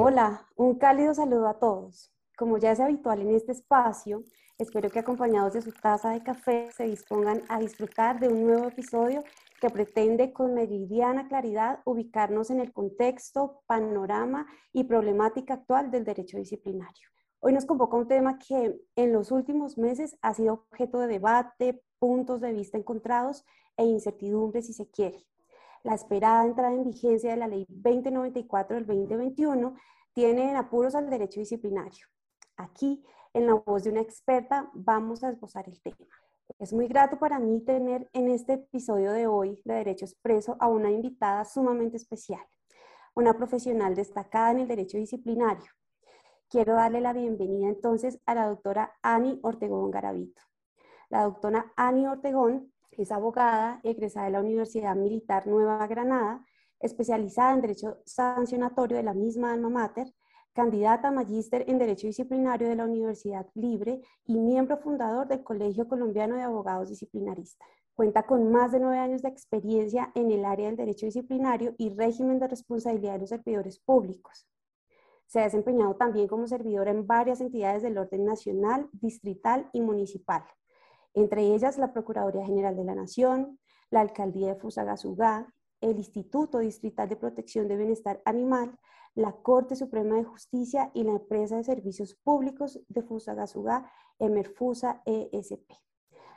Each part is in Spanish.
Hola, un cálido saludo a todos. Como ya es habitual en este espacio, espero que acompañados de su taza de café se dispongan a disfrutar de un nuevo episodio que pretende con meridiana claridad ubicarnos en el contexto, panorama y problemática actual del derecho disciplinario. Hoy nos convoca un tema que en los últimos meses ha sido objeto de debate, puntos de vista encontrados e incertidumbre si se quiere. La esperada entrada en vigencia de la Ley 2094 del 2021 tiene en apuros al derecho disciplinario. Aquí, en la voz de una experta, vamos a esbozar el tema. Es muy grato para mí tener en este episodio de hoy de Derecho Expreso a una invitada sumamente especial, una profesional destacada en el derecho disciplinario. Quiero darle la bienvenida entonces a la doctora Ani Ortegón Garavito. La doctora Ani Ortegón es abogada egresada de la Universidad Militar Nueva Granada, especializada en Derecho Sancionatorio de la misma alma mater, candidata a magíster en Derecho Disciplinario de la Universidad Libre y miembro fundador del Colegio Colombiano de Abogados Disciplinaristas. Cuenta con más de nueve años de experiencia en el área del derecho disciplinario y régimen de responsabilidad de los servidores públicos. Se ha desempeñado también como servidora en varias entidades del orden nacional, distrital y municipal entre ellas la Procuraduría General de la Nación, la Alcaldía de Fusagasugá, el Instituto Distrital de Protección de Bienestar Animal, la Corte Suprema de Justicia y la Empresa de Servicios Públicos de Fusagasugá, Emerfusa ESP.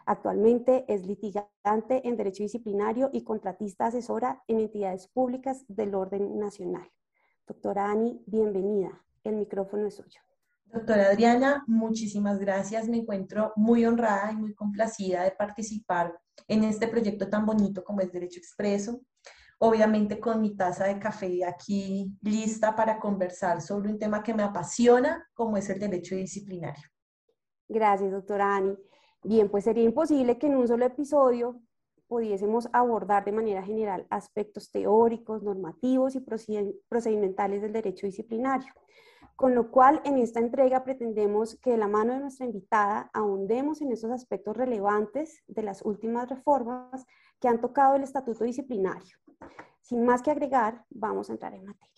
Actualmente es litigante en Derecho Disciplinario y contratista asesora en entidades públicas del orden nacional. Doctora Ani, bienvenida. El micrófono es suyo. Doctora Adriana, muchísimas gracias. Me encuentro muy honrada y muy complacida de participar en este proyecto tan bonito como es Derecho Expreso. Obviamente con mi taza de café aquí lista para conversar sobre un tema que me apasiona, como es el derecho disciplinario. Gracias, doctora Ani. Bien, pues sería imposible que en un solo episodio pudiésemos abordar de manera general aspectos teóricos, normativos y procedimentales del derecho disciplinario. Con lo cual, en esta entrega pretendemos que de la mano de nuestra invitada ahondemos en esos aspectos relevantes de las últimas reformas que han tocado el estatuto disciplinario. Sin más que agregar, vamos a entrar en materia.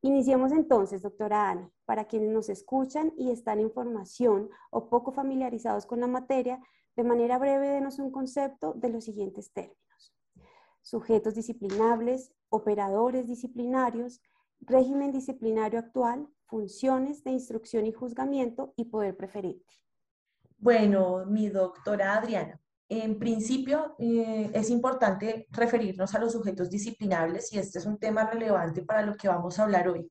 Iniciemos entonces, doctora Ana, para quienes nos escuchan y están en formación o poco familiarizados con la materia, de manera breve denos un concepto de los siguientes términos. Sujetos disciplinables, operadores disciplinarios, régimen disciplinario actual, funciones de instrucción y juzgamiento y poder preferente. Bueno, mi doctora Adriana, en principio eh, es importante referirnos a los sujetos disciplinables y este es un tema relevante para lo que vamos a hablar hoy.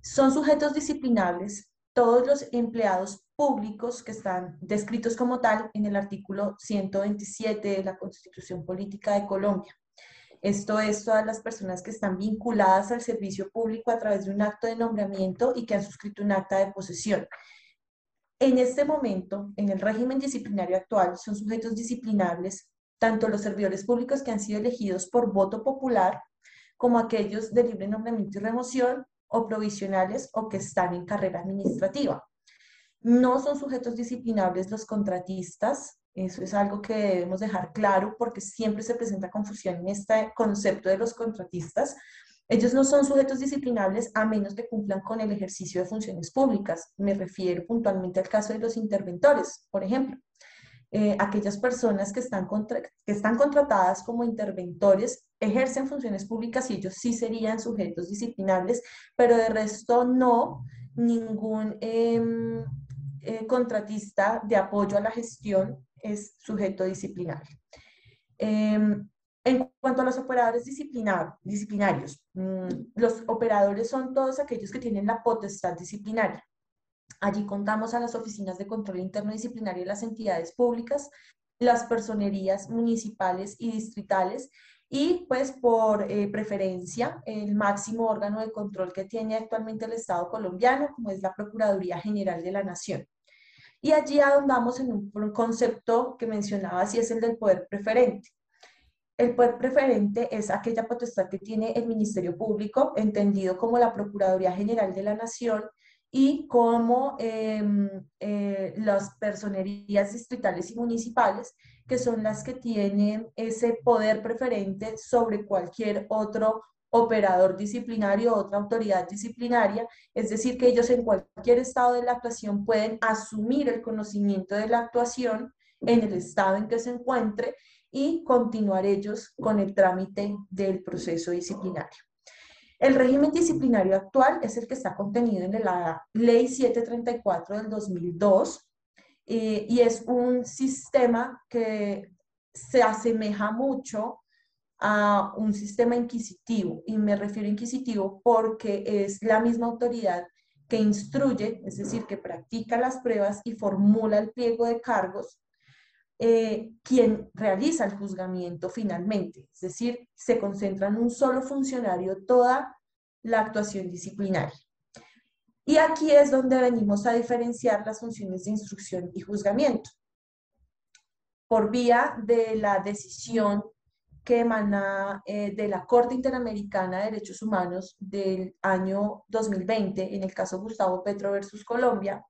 Son sujetos disciplinables todos los empleados públicos que están descritos como tal en el artículo 127 de la Constitución Política de Colombia. Esto es todas las personas que están vinculadas al servicio público a través de un acto de nombramiento y que han suscrito un acta de posesión. En este momento, en el régimen disciplinario actual, son sujetos disciplinables tanto los servidores públicos que han sido elegidos por voto popular como aquellos de libre nombramiento y remoción o provisionales o que están en carrera administrativa. No son sujetos disciplinables los contratistas, eso es algo que debemos dejar claro porque siempre se presenta confusión en este concepto de los contratistas. Ellos no son sujetos disciplinables a menos que cumplan con el ejercicio de funciones públicas. Me refiero puntualmente al caso de los interventores, por ejemplo. Eh, aquellas personas que están, que están contratadas como interventores ejercen funciones públicas y ellos sí serían sujetos disciplinables, pero de resto no ningún em, eh, contratista de apoyo a la gestión es sujeto disciplinario. En cuanto a los operadores disciplinarios, mm, los operadores son todos aquellos que tienen la potestad disciplinaria. Allí contamos a las oficinas de control interno disciplinario de las entidades públicas, las personerías municipales y distritales y pues por eh, preferencia el máximo órgano de control que tiene actualmente el Estado colombiano, como es la Procuraduría General de la Nación. Y allí ahondamos en un, concepto que mencionaba, y es el del poder preferente. El poder preferente es aquella potestad que tiene el Ministerio Público, entendido como la Procuraduría General de la Nación y como em, eh, las personerías distritales y municipales, que son las que tienen ese poder preferente sobre cualquier otro operador disciplinario o otra autoridad disciplinaria, es decir, que ellos en cualquier estado de la actuación pueden asumir el conocimiento de la actuación en el estado en que se encuentre y continuar ellos con el trámite del proceso disciplinario. El régimen disciplinario actual es el que está contenido en la Ley 734 del 2002 eh, y es un sistema que se asemeja mucho a un sistema inquisitivo y me refiero a inquisitivo porque es la misma autoridad que instruye, es decir, que practica las pruebas y formula el pliego de cargos eh, quien realiza el juzgamiento finalmente, es decir, se concentra en un solo funcionario toda la actuación disciplinaria. Y aquí es donde venimos a diferenciar las funciones de instrucción y juzgamiento. Por vía de la decisión que emana eh, de la Corte Interamericana de Derechos Humanos del año 2020, en el caso Gustavo Petro versus Colombia,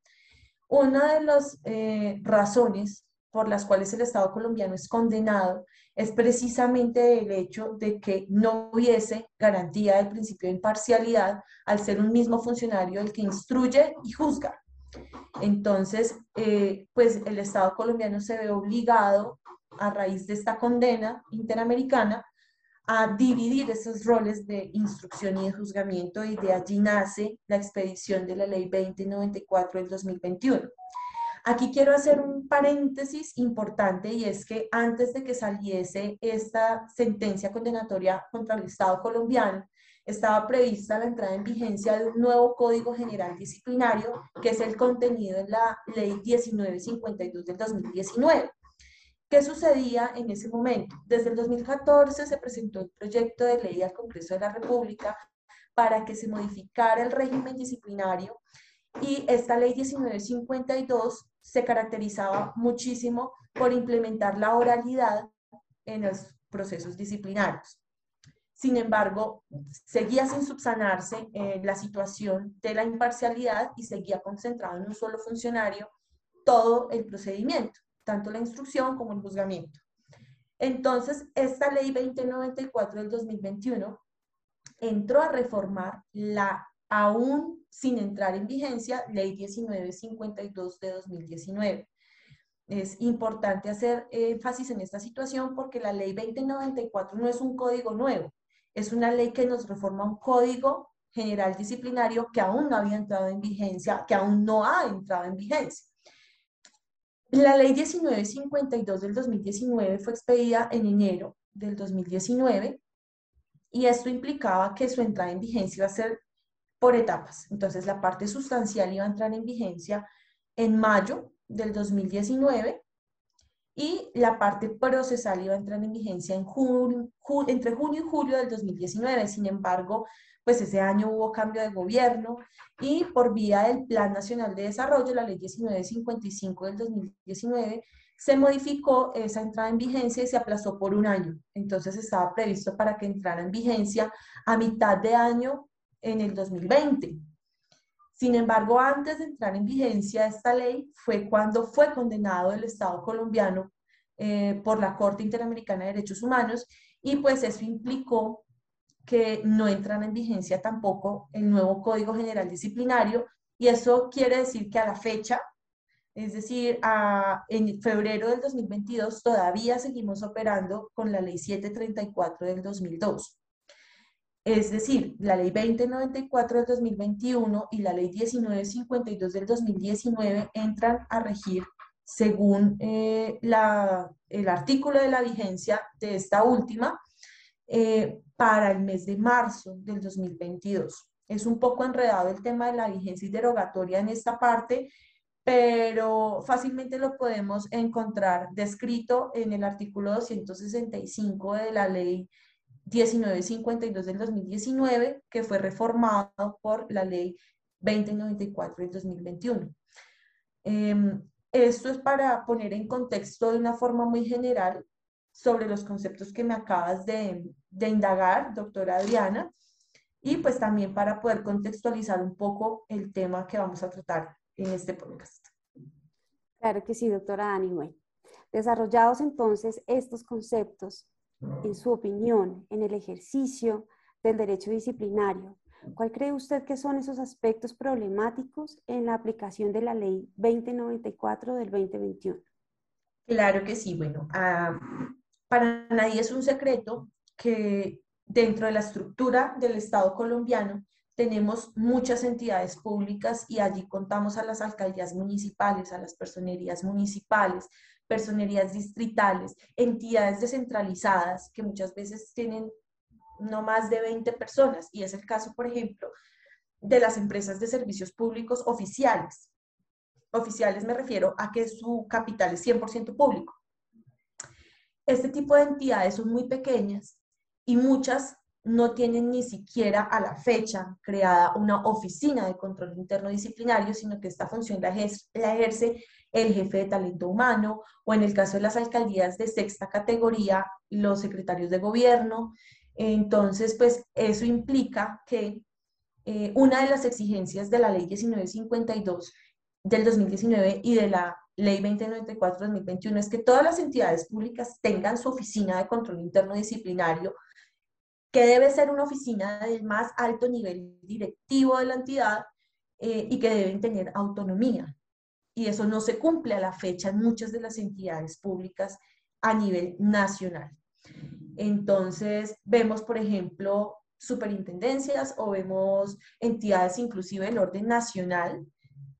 una de las eh, razones por las cuales el Estado colombiano es condenado es precisamente el hecho de que no hubiese garantía del principio de imparcialidad al ser un mismo funcionario el que instruye y juzga. Entonces, eh, pues el Estado colombiano se ve obligado a raíz de esta condena interamericana a dividir esos roles de instrucción y de juzgamiento y de allí nace la expedición de la ley 2094 del 2021. Aquí quiero hacer un paréntesis importante y es que antes de que saliese esta sentencia condenatoria contra el Estado colombiano, estaba prevista la entrada en vigencia de un nuevo Código General Disciplinario, que es el contenido en la Ley 1952 del 2019. ¿Qué sucedía en ese momento? Desde el 2014 se presentó el proyecto de ley al Congreso de la República para que se modificara el régimen disciplinario y esta ley 1952 se caracterizaba muchísimo por implementar la oralidad en los procesos disciplinarios. Sin embargo, seguía sin subsanarse eh, la situación de la imparcialidad y seguía concentrado en un solo funcionario todo el procedimiento, tanto la instrucción como el juzgamiento. Entonces, esta ley 2094 del 2021 entró a reformar la aún sin entrar en vigencia, Ley 1952 de 2019. Es importante hacer énfasis en esta situación porque la Ley 2094 no es un código nuevo, es una ley que nos reforma un código general disciplinario que aún no había entrado en vigencia, que aún no ha entrado en vigencia. La ley 1952 del 2019 fue expedida en enero del 2019 y esto implicaba que su entrada en vigencia iba a ser por etapas. Entonces, la parte sustancial iba a entrar en vigencia en mayo del 2019 y la parte procesal iba a entrar en vigencia en entre junio y julio del 2019. Sin embargo, pues ese año hubo cambio de gobierno y por vía del Plan Nacional de Desarrollo, la Ley 1955 del 2019, se modificó esa entrada en vigencia y se aplazó por un año. Entonces estaba previsto para que entrara en vigencia a mitad de año en el 2020. Sin embargo, antes de entrar en vigencia esta ley fue cuando fue condenado el Estado colombiano eh, por la Corte Interamericana de Derechos Humanos y pues eso implicó que no entran en vigencia tampoco el nuevo Código General Disciplinario y eso quiere decir que a la fecha, es decir, en febrero del 2022 todavía seguimos operando con la Ley 734 del 2002. Es decir, la ley 2094 del 2021 y la ley 1952 del 2019 entran a regir según eh, el artículo de la vigencia de esta última eh, para el mes de marzo del 2022. Es un poco enredado el tema de la vigencia y derogatoria en esta parte, pero fácilmente lo podemos encontrar descrito en el artículo 265 de la ley 1952 del 2019, que fue reformado por la ley 2094 del 2021. Em, esto es para poner en contexto de una forma muy general sobre los conceptos que me acabas de, de indagar, doctora Adriana, y pues también para poder contextualizar un poco el tema que vamos a tratar en este podcast. Claro que sí, doctora Annie. Desarrollados entonces estos conceptos, en su opinión, en el ejercicio del derecho disciplinario. ¿Cuál cree usted que son esos aspectos problemáticos en la aplicación de la ley 2094 del 2021? Claro que sí. Bueno, ah, para nadie es un secreto que dentro de la estructura del Estado colombiano tenemos muchas entidades públicas y allí contamos a las alcaldías municipales, a las personerías municipales, personerías distritales, entidades descentralizadas que muchas veces tienen no más de 20 personas y es el caso, por ejemplo, de las empresas de servicios públicos oficiales. Oficiales me refiero a que su capital es 100% público. Este tipo de entidades son muy pequeñas y muchas no tienen ni siquiera a la fecha creada una oficina de control interno disciplinario, sino que esta función la ejerce, el jefe de talento humano o en el caso de las alcaldías de sexta categoría, los secretarios de gobierno. Entonces, pues eso implica que eh, una de las exigencias de la ley 1952 del 2019 y de la ley 2094-2021 es que todas las entidades públicas tengan su oficina de control interno disciplinario que debe ser una oficina del más alto nivel directivo de la entidad eh, y que deben tener autonomía. Y eso no se cumple a la fecha en muchas de las entidades públicas a nivel nacional. Entonces, vemos, por ejemplo, superintendencias o vemos entidades inclusive del orden nacional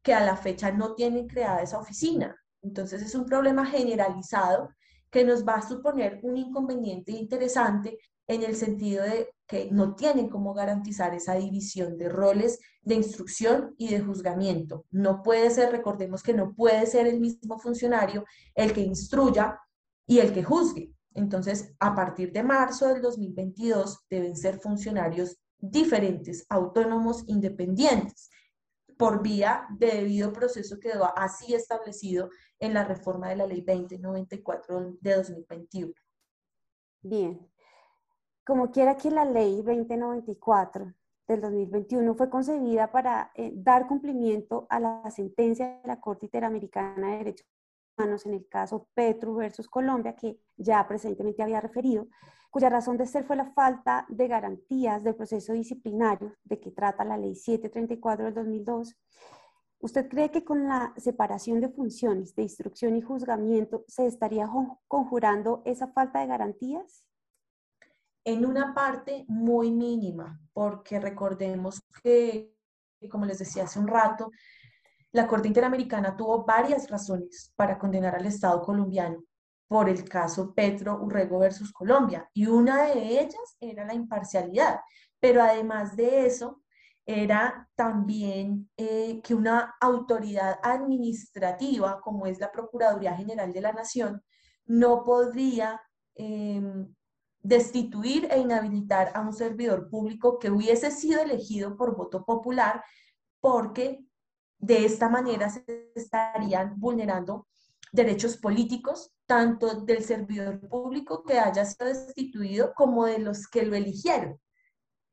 que a la fecha no tienen creada esa oficina. Entonces, es un problema generalizado que nos va a suponer un inconveniente interesante en el sentido de que no tienen cómo garantizar esa división de roles de instrucción y de juzgamiento. No puede ser, recordemos que no puede ser el mismo funcionario el que instruya y el que juzgue. Entonces, a partir de marzo del 2022 deben ser funcionarios diferentes, autónomos, independientes, por vía de debido proceso que quedó así establecido en la reforma de la ley 2094 de 2021. Bien, como quiera que la ley 2094 del 2021 fue concebida para eh, dar cumplimiento a la sentencia de la Corte Interamericana de Derechos Humanos en el caso Petro versus Colombia, que ya presentemente había referido, cuya razón de ser fue la falta de garantías del proceso disciplinario de que trata la ley 734 del 2002. ¿Usted cree que con la separación de funciones de instrucción y juzgamiento se estaría conjurando esa falta de garantías? En una parte muy mínima, porque recordemos que, como les decía hace un rato, la Corte Interamericana tuvo varias razones para condenar al Estado colombiano por el caso Petro Urrego versus Colombia, y una de ellas era la imparcialidad, pero además de eso, era también eh, que una autoridad administrativa, como es la Procuraduría General de la Nación, no podría em, destituir e inhabilitar a un servidor público que hubiese sido elegido por voto popular, porque de esta manera se estarían vulnerando derechos políticos, tanto del servidor público que haya sido destituido como de los que lo eligieron.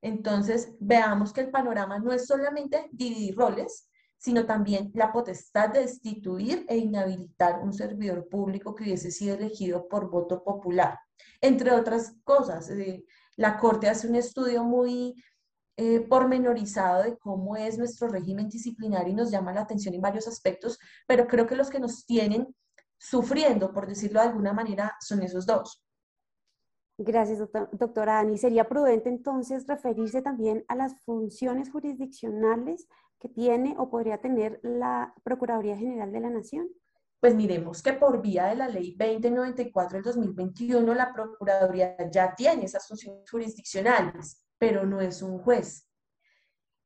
Entonces, veamos que el panorama no es solamente dividir roles, sino también la potestad de destituir e inhabilitar un servidor público que hubiese sido elegido por voto popular. Entre otras cosas, eh, la Corte hace un estudio muy eh, pormenorizado de cómo es nuestro régimen disciplinario y nos llama la atención en varios aspectos, pero creo que los que nos tienen sufriendo, por decirlo de alguna manera, son esos dos. Gracias, doctora Ani. ¿Sería prudente entonces referirse también a las funciones jurisdiccionales que tiene o podría tener la Procuraduría General de la Nación? Pues miremos que por vía de la ley 2094 del 2021 la Procuraduría ya tiene esas funciones jurisdiccionales, pero no es un juez.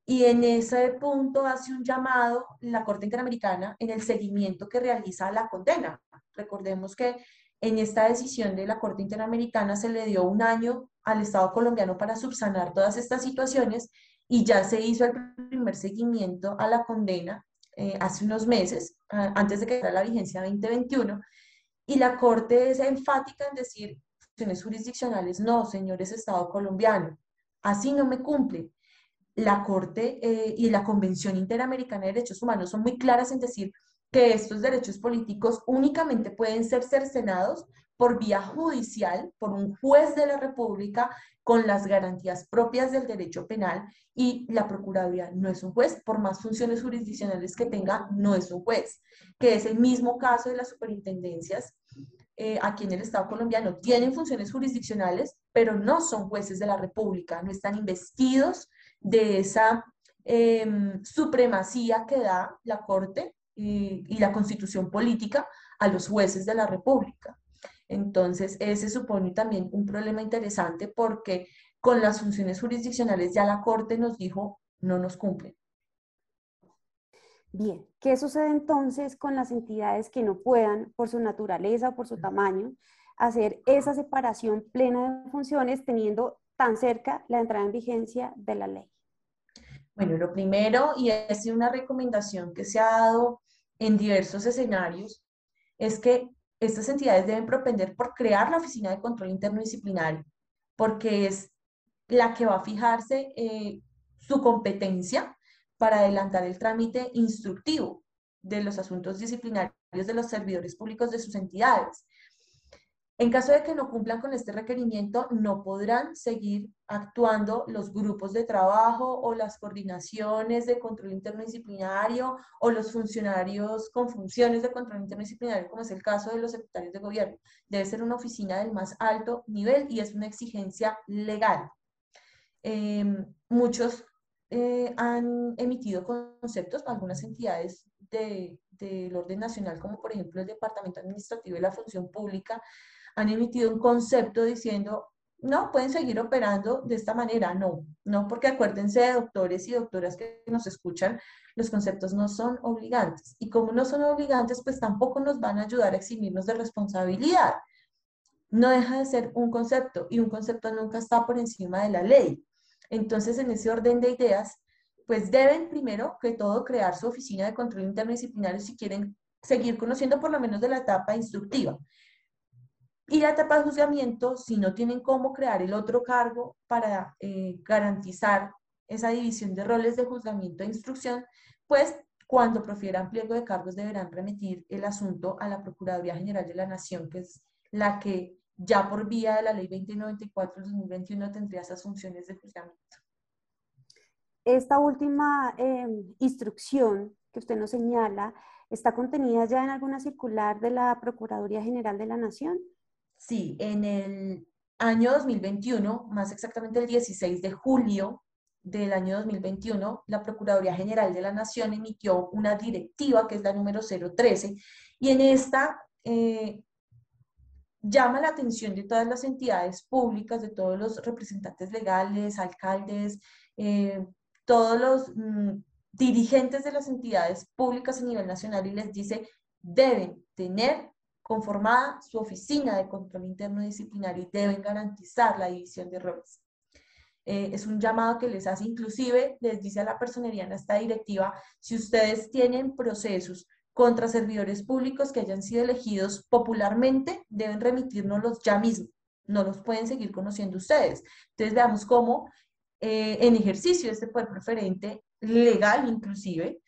Y en ese punto hace un llamado la Corte Interamericana en el seguimiento que realiza la condena. Recordemos que en esta decisión de la Corte Interamericana se le dio un año al Estado colombiano para subsanar todas estas situaciones y ya se hizo el primer seguimiento a la condena eh, hace unos meses, antes de que entrara la vigencia 2021, y la Corte es enfática en decir, funciones jurisdiccionales, no, señores Estado colombiano, así no me cumple. La Corte eh, y la Convención Interamericana de Derechos Humanos son muy claras en decir que estos derechos políticos únicamente pueden ser cercenados por vía judicial, por un juez de la República, con las garantías propias del derecho penal y la Procuraduría no es un juez, por más funciones jurisdiccionales que tenga, no es un juez, que es el mismo caso de las superintendencias eh, aquí en el Estado colombiano. Tienen funciones jurisdiccionales, pero no son jueces de la República, no están investidos de esa em, supremacía que da la Corte y, y la Constitución política a los jueces de la República. Entonces, ese supone también un problema interesante porque con las funciones jurisdiccionales ya la Corte nos dijo no nos cumplen. Bien, ¿qué sucede entonces con las entidades que no puedan, por su naturaleza o por su tamaño, hacer esa separación plena de funciones teniendo tan cerca la entrada en vigencia de la ley? Bueno, lo primero, y es una recomendación que se ha dado en diversos escenarios, es que estas entidades deben propender por crear la Oficina de Control Interno Disciplinario, porque es la que va a fijarse eh, su competencia para adelantar el trámite instructivo de los asuntos disciplinarios de los servidores públicos de sus entidades. En caso de que no cumplan con este requerimiento, no podrán seguir actuando los grupos de trabajo o las coordinaciones de control interno disciplinario o los funcionarios con funciones de control interno disciplinario, como es el caso de los secretarios de gobierno. Debe ser una oficina del más alto nivel y es una exigencia legal. Em, muchos eh, han emitido conceptos, algunas entidades del orden nacional, como por ejemplo el Departamento Administrativo y la Función Pública, han emitido un concepto diciendo, no, pueden seguir operando de esta manera. No, no, porque acuérdense de doctores y doctoras que nos escuchan, los conceptos no son obligantes. Y como no son obligantes, pues tampoco nos van a ayudar a eximirnos de responsabilidad. No deja de ser un concepto y un concepto nunca está por encima de la ley. Entonces, en ese orden de ideas, pues deben primero que todo crear su oficina de control interdisciplinario si quieren seguir conociendo por lo menos de la etapa instructiva. Y la etapa de juzgamiento, si no tienen cómo crear el otro cargo para eh, garantizar esa división de roles de juzgamiento e instrucción, pues cuando profieran pliego de cargos deberán remitir el asunto a la Procuraduría General de la Nación, que es la que ya por vía de la ley 2094 2021 tendría esas funciones de juzgamiento. Esta última em, instrucción que usted nos señala, ¿está contenida ya en alguna circular de la Procuraduría General de la Nación? Sí, en el año 2021, más exactamente el 16 de julio del año 2021, la Procuraduría General de la Nación emitió una directiva, que es la número 013, y en esta eh, llama la atención de todas las entidades públicas, de todos los representantes legales, alcaldes, eh, todos los mm, dirigentes de las entidades públicas a nivel nacional y les dice, deben tener conformada su oficina de control interno disciplinario y deben garantizar la división de roles. Eh, es un llamado que les hace, inclusive les dice a la personería en esta directiva, si ustedes tienen procesos contra servidores públicos que hayan sido elegidos popularmente, deben remitirnos ya mismo. No los pueden seguir conociendo ustedes. Entonces veamos cómo eh, en ejercicio de este poder preferente, legal inclusive,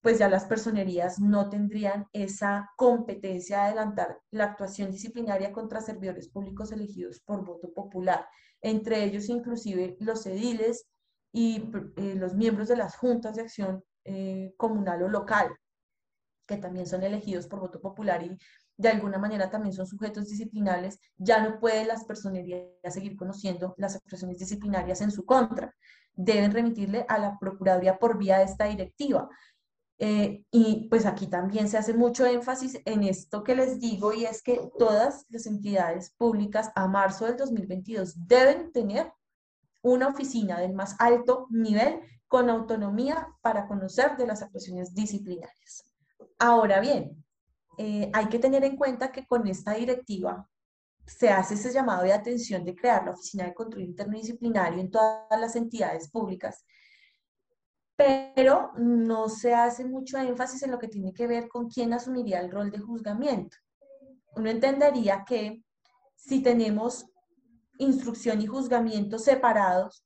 pues ya las personerías no tendrían esa competencia de adelantar la actuación disciplinaria contra servidores públicos elegidos por voto popular, entre ellos inclusive los ediles y eh, los miembros de las juntas de acción eh, comunal o local que también son elegidos por voto popular y de alguna manera también son sujetos disciplinables, ya no pueden las personerías seguir conociendo las actuaciones disciplinarias en su contra. Deben remitirle a la Procuraduría por vía de esta directiva. Eh, y pues aquí también se hace mucho énfasis en esto que les digo y es que todas las entidades públicas a marzo del 2022 deben tener una oficina del más alto nivel con autonomía para conocer de las actuaciones disciplinarias. Ahora bien, eh, hay que tener en cuenta que con esta directiva se hace ese llamado de atención de crear la Oficina de Control Interno Disciplinario en todas las entidades públicas, pero no se hace mucho énfasis en lo que tiene que ver con quién asumiría el rol de juzgamiento. Uno entendería que si tenemos instrucción y juzgamiento separados,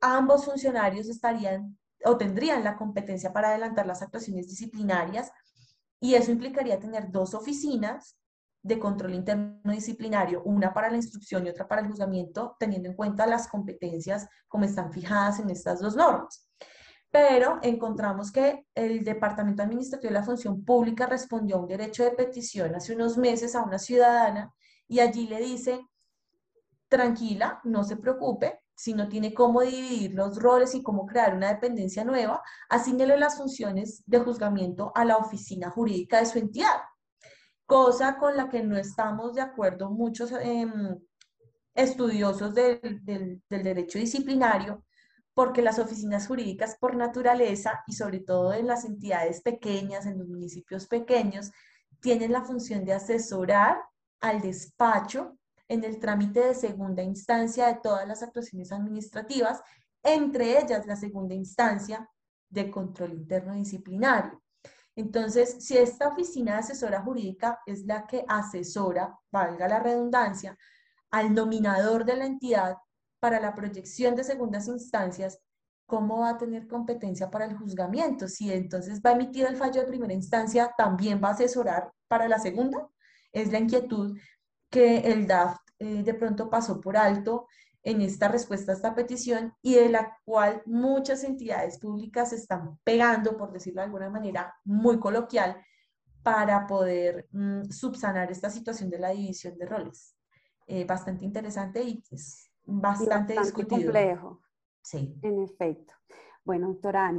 ambos funcionarios estarían o tendrían la competencia para adelantar las actuaciones disciplinarias y eso implicaría tener dos oficinas de control interno disciplinario, una para la instrucción y otra para el juzgamiento, teniendo en cuenta las competencias como están fijadas en estas dos normas. Pero encontramos que el Departamento Administrativo de la Función Pública respondió a un derecho de petición hace unos meses a una ciudadana y allí le dice, tranquila, no se preocupe, si no tiene cómo dividir los roles y cómo crear una dependencia nueva, asígnele las funciones de juzgamiento a la oficina jurídica de su entidad, cosa con la que no estamos de acuerdo muchos em, estudiosos del, del derecho disciplinario, porque las oficinas jurídicas por naturaleza y sobre todo en las entidades pequeñas, en los municipios pequeños, tienen la función de asesorar al despacho en el trámite de segunda instancia de todas las actuaciones administrativas, entre ellas la segunda instancia de control interno disciplinario. Entonces, si esta oficina de asesora jurídica es la que asesora, valga la redundancia, al nominador de la entidad para la proyección de segundas instancias, ¿cómo va a tener competencia para el juzgamiento? Si entonces va a emitir el fallo de primera instancia, ¿también va a asesorar para la segunda? Es la inquietud que el DAF eh, de pronto pasó por alto en esta respuesta a esta petición y de la cual muchas entidades públicas están pegando, por decirlo de alguna manera muy coloquial, para poder mm, subsanar esta situación de la división de roles. Eh, bastante interesante y es bastante, bastante complejo. Sí. En efecto. Bueno, doctora,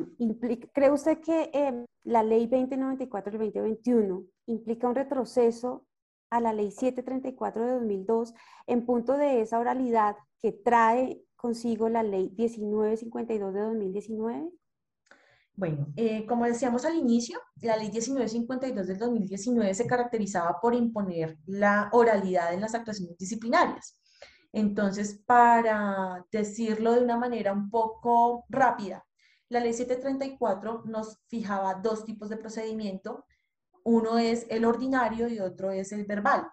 ¿cree usted que eh, la ley 2094 del 2021 implica un retroceso a la ley 734 de 2002 en punto de esa oralidad que trae consigo la ley 1952 de 2019? Bueno, eh, como decíamos al inicio, la ley 1952 del 2019 se caracterizaba por imponer la oralidad en las actuaciones disciplinarias. Entonces, para decirlo de una manera un poco rápida, la ley 734 nos fijaba dos tipos de procedimiento uno es el ordinario y otro es el verbal.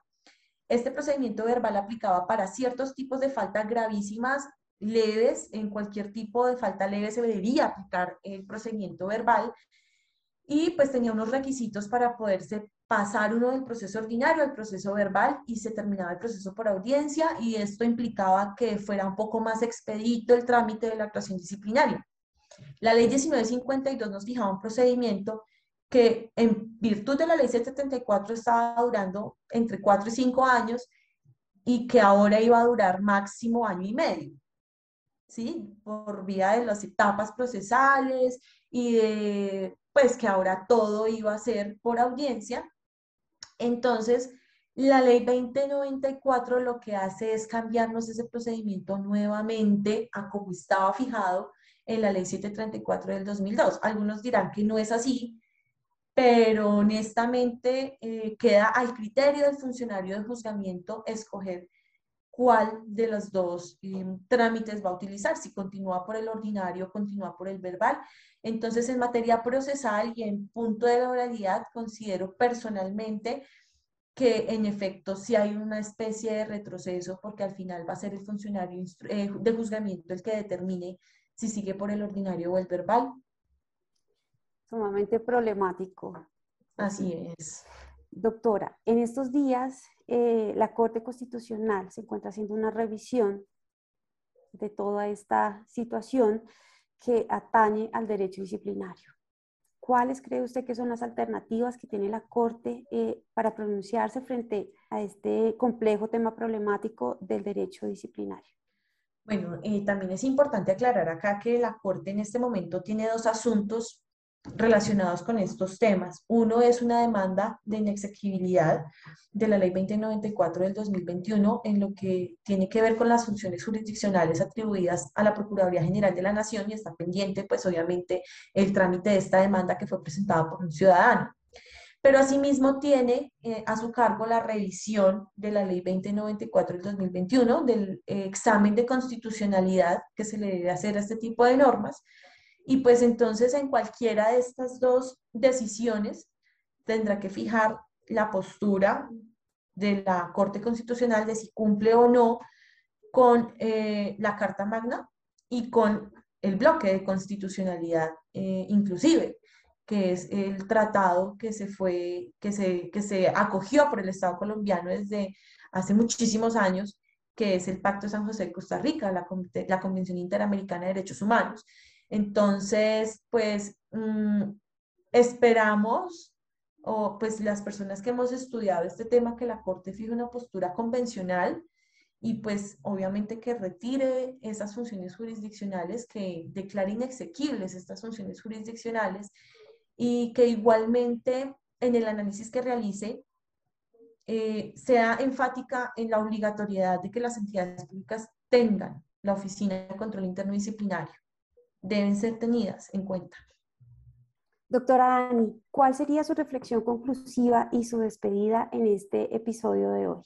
Este procedimiento verbal aplicaba para ciertos tipos de faltas gravísimas, leves, en cualquier tipo de falta leve se debería aplicar el procedimiento verbal y pues tenía unos requisitos para poderse pasar uno del proceso ordinario al proceso verbal y se terminaba el proceso por audiencia y esto implicaba que fuera un poco más expedito el trámite de la actuación disciplinaria. La ley 1952 nos fijaba un procedimiento que en virtud de la ley 774 estaba durando entre 4 y 5 años y que ahora iba a durar máximo año y medio, ¿sí? Por vía de las etapas procesales y de, pues que ahora todo iba a ser por audiencia. Entonces, la ley 2094 lo que hace es cambiarnos ese procedimiento nuevamente a como estaba fijado en la ley 734 del 2002. Algunos dirán que no es así, pero honestamente eh, queda al criterio del funcionario de juzgamiento escoger cuál de los dos em, trámites va a utilizar, si continúa por el ordinario o continúa por el verbal. Entonces, en materia procesal y en punto de la oralidad, considero personalmente que en efecto sí hay una especie de retroceso porque al final va a ser el funcionario eh, de juzgamiento el que determine si sigue por el ordinario o el verbal sumamente problemático. Así es. Doctora, en estos días eh, la Corte Constitucional se encuentra haciendo una revisión de toda esta situación que atañe al derecho disciplinario. ¿Cuáles cree usted que son las alternativas que tiene la Corte eh, para pronunciarse frente a este complejo tema problemático del derecho disciplinario? Bueno, eh, también es importante aclarar acá que la Corte en este momento tiene dos asuntos relacionados con estos temas. Uno es una demanda de inexequibilidad de la Ley 2094 del 2021 en lo que tiene que ver con las funciones jurisdiccionales atribuidas a la Procuraduría General de la Nación y está pendiente, pues obviamente, el trámite de esta demanda que fue presentada por un ciudadano. Pero asimismo tiene eh, a su cargo la revisión de la Ley 2094 del 2021 del eh, examen de constitucionalidad que se le debe hacer a este tipo de normas y pues entonces en cualquiera de estas dos decisiones tendrá que fijar la postura de la Corte Constitucional de si cumple o no con eh, la Carta Magna y con el bloque de constitucionalidad eh, inclusive. que es el tratado que se fue, que se, que se acogió por el Estado colombiano desde hace muchísimos años, que es el Pacto de San José de Costa Rica, la, la Convención Interamericana de Derechos Humanos. Entonces, pues mm, esperamos, o pues las personas que hemos estudiado este tema, que la Corte fije una postura convencional y pues obviamente que retire esas funciones jurisdiccionales, que declare inexequibles estas funciones jurisdiccionales y que igualmente en el análisis que realice eh, sea enfática en la obligatoriedad de que las entidades públicas tengan la Oficina de Control Interno Disciplinario. Deben ser tenidas en cuenta. Doctora Dani, ¿cuál sería su reflexión conclusiva y su despedida en este episodio de hoy?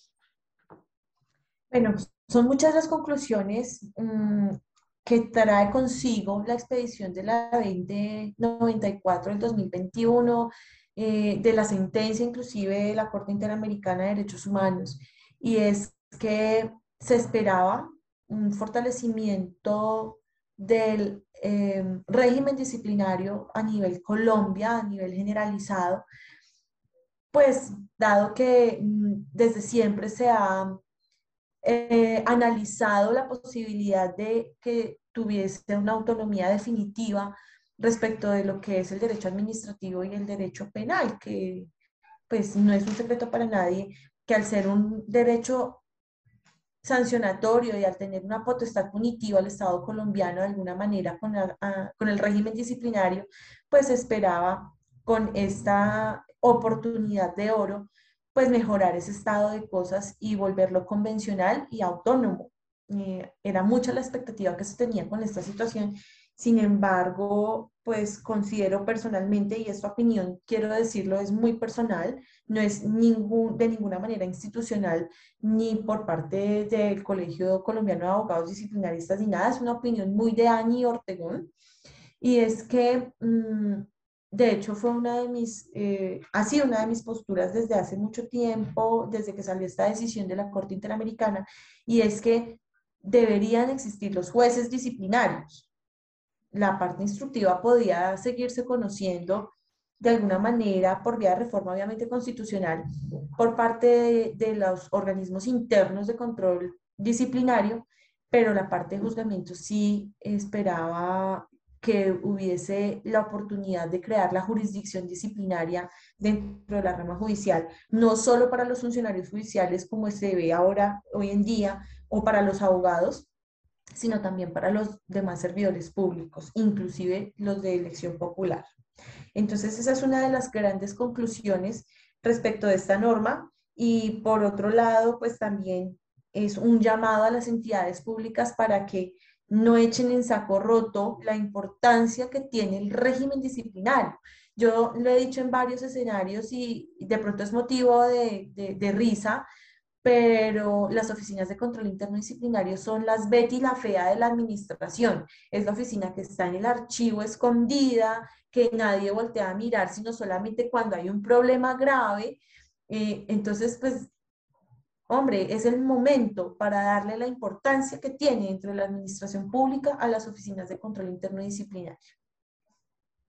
Bueno, son muchas las conclusiones mm, que trae consigo la expedición de la 2094 del 2021, eh, de la sentencia inclusive de la Corte Interamericana de Derechos Humanos, y es que se esperaba un fortalecimiento del eh, régimen disciplinario a nivel Colombia, a nivel generalizado, pues dado que mm, desde siempre se ha eh, analizado la posibilidad de que tuviese una autonomía definitiva respecto de lo que es el derecho administrativo y el derecho penal, que pues no es un secreto para nadie que al ser un derecho sancionatorio y al tener una potestad punitiva al Estado colombiano de alguna manera con, con el régimen disciplinario, pues esperaba con esta oportunidad de oro pues mejorar ese estado de cosas y volverlo convencional y autónomo. Eh, era mucha la expectativa que se tenía con esta situación. Sin embargo, pues considero personalmente, y esta opinión, quiero decirlo, es muy personal, no es ningún, de ninguna manera institucional ni por parte del Colegio Colombiano de Abogados Disciplinaristas ni nada, es una opinión muy de Ani Ortegón, y es que mm, de hecho, fue una de mis, eh, ha sido una de mis posturas desde hace mucho tiempo, desde que salió esta decisión de la Corte Interamericana, y es que deberían existir los jueces disciplinarios. La parte instructiva podía seguirse conociendo de alguna manera por vía de reforma, obviamente constitucional, por parte de, los organismos internos de control disciplinario, pero la parte de juzgamiento sí esperaba que hubiese la oportunidad de crear la jurisdicción disciplinaria dentro de la rama judicial, no solo para los funcionarios judiciales como se ve ahora, hoy en día, o para los abogados, sino también para los demás servidores públicos, inclusive los de elección popular. Entonces, esa es una de las grandes conclusiones respecto de esta norma y por otro lado, pues también es un llamado a las entidades públicas para que no echen en saco roto la importancia que tiene el régimen disciplinario. Yo lo he dicho en varios escenarios y de pronto es motivo de, risa, pero las oficinas de control interno disciplinario son las Betty la fea de la administración. Es la oficina que está en el archivo escondida, que nadie voltea a mirar, sino solamente cuando hay un problema grave. Eh, entonces, pues hombre, es el momento para darle la importancia que tiene entre la administración pública a las oficinas de control interno disciplinario.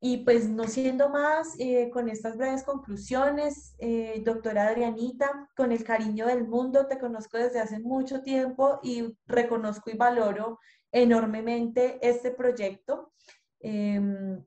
Y pues no siendo más, eh, con estas breves conclusiones, eh, doctora Adrianita, con el cariño del mundo, te conozco desde hace mucho tiempo y reconozco y valoro enormemente este proyecto. Em,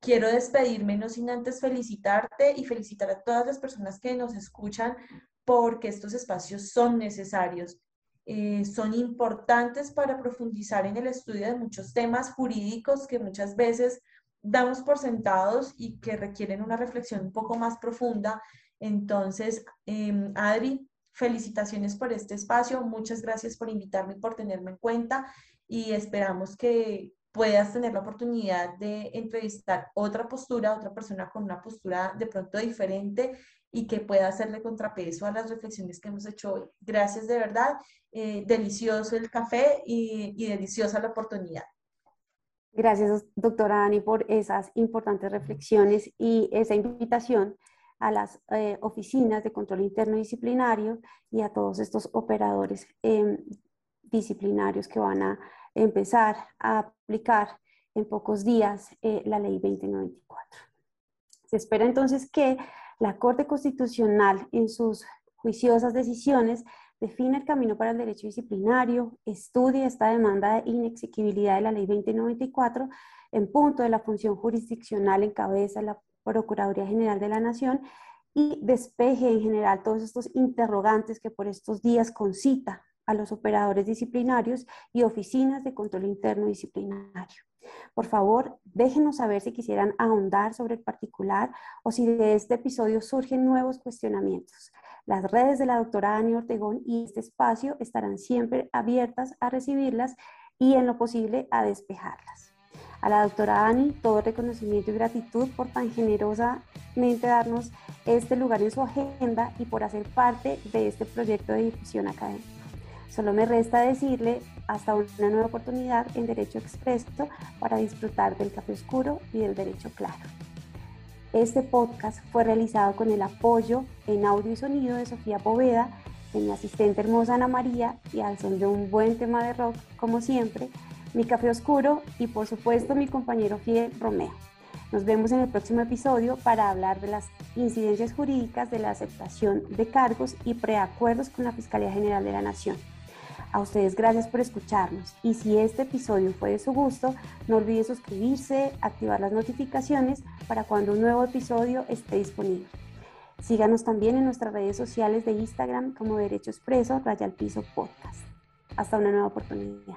quiero despedirme no sin antes felicitarte y felicitar a todas las personas que nos escuchan porque estos espacios son necesarios, eh, son importantes para profundizar en el estudio de muchos temas jurídicos que muchas veces damos por sentados y que requieren una reflexión un poco más profunda. Entonces, em, Adri, felicitaciones por este espacio, muchas gracias por invitarme y por tenerme en cuenta y esperamos que puedas tener la oportunidad de entrevistar otra postura, otra persona con una postura de pronto diferente y que pueda hacerle contrapeso a las reflexiones que hemos hecho hoy. Gracias de verdad, eh, delicioso el café y, y deliciosa la oportunidad. Gracias, doctora Ani, por esas importantes reflexiones y esa invitación a las eh, oficinas de control interno disciplinario y a todos estos operadores em, disciplinarios que van a empezar a aplicar en pocos días eh, la ley 2094. Se espera entonces que la Corte Constitucional en sus juiciosas decisiones define el camino para el derecho disciplinario, estudie esta demanda de inexequibilidad de la Ley 2094 en punto de la función jurisdiccional en cabeza de la Procuraduría General de la Nación y despeje en general todos estos interrogantes que por estos días concita a los operadores disciplinarios y oficinas de control interno disciplinario. Por favor, déjenos saber si quisieran ahondar sobre el particular o si de este episodio surgen nuevos cuestionamientos. Las redes de la doctora Dani Ortegón y este espacio estarán siempre abiertas a recibirlas y en lo posible a despejarlas. A la doctora Dani, todo reconocimiento y gratitud por tan generosamente darnos este lugar en su agenda y por hacer parte de este proyecto de difusión académica. Solo me resta decirle hasta una nueva oportunidad en Derecho Expreso para disfrutar del café oscuro y del derecho claro. Este podcast fue realizado con el apoyo en audio y sonido de Sofía Poveda, de mi asistente hermosa Ana María y al son de un buen tema de rock, como siempre, mi café oscuro y por supuesto mi compañero fiel Romeo. Nos vemos en el próximo episodio para hablar de las incidencias jurídicas de la aceptación de cargos y preacuerdos con la Fiscalía General de la Nación. A ustedes gracias por escucharnos y si este episodio fue de su gusto, no olvide suscribirse, activar las notificaciones para cuando un nuevo episodio esté disponible. Síganos también en nuestras redes sociales de Instagram como Derecho Expreso, Raya al Piso Podcast. Hasta una nueva oportunidad.